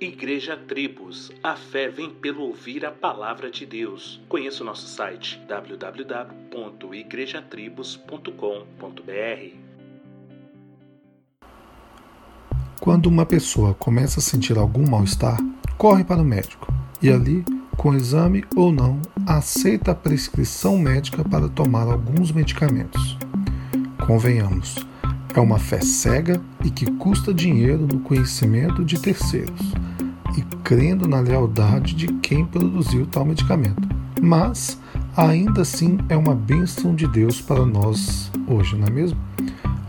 Igreja Tribos, a fé vem pelo ouvir a palavra de Deus. Conheça o nosso site www.igrejatribos.com.br. Quando uma pessoa começa a sentir algum mal-estar, corre para o médico e ali, com exame ou não, aceita a prescrição médica para tomar alguns medicamentos. Convenhamos, é uma fé cega e que custa dinheiro no conhecimento de terceiros e crendo na lealdade de quem produziu tal medicamento. Mas ainda assim é uma bênção de Deus para nós hoje, não é mesmo?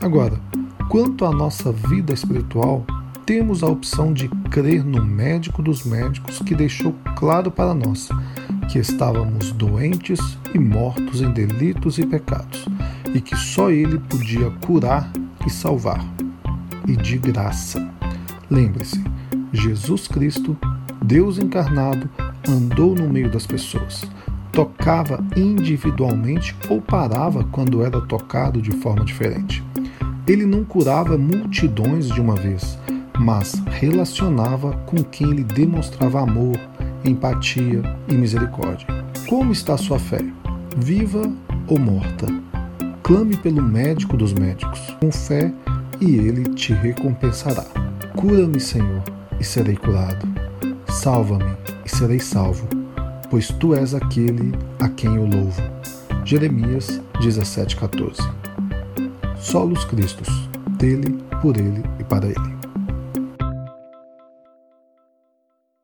Agora, quanto à nossa vida espiritual, temos a opção de crer no médico dos médicos que deixou claro para nós que estávamos doentes e mortos em delitos e pecados e que só ele podia curar e salvar. E de graça. Lembre-se, Jesus Cristo, Deus encarnado, andou no meio das pessoas, tocava individualmente ou parava quando era tocado de forma diferente. Ele não curava multidões de uma vez, mas relacionava com quem lhe demonstrava amor, empatia e misericórdia. Como está sua fé? Viva ou morta? Clame pelo médico dos médicos, com fé, e ele te recompensará. Cura-me, Senhor e serei curado. Salva-me e serei salvo, pois tu és aquele a quem eu louvo. Jeremias 17,14 Solos Cristos, dele, por ele e para ele.